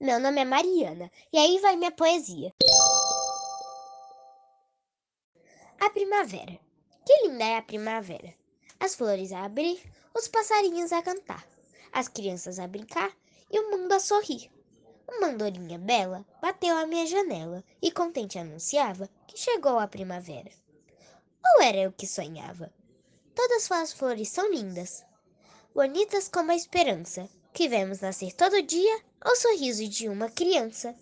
Meu nome é Mariana e aí vai minha poesia. A primavera. Que linda é a primavera! As flores a abrir, os passarinhos a cantar, as crianças a brincar e o mundo a sorrir. Uma andorinha bela bateu à minha janela e contente anunciava que chegou a primavera. Ou era eu que sonhava? Todas as flores são lindas, bonitas como a esperança, que vemos nascer todo dia ao sorriso de uma criança.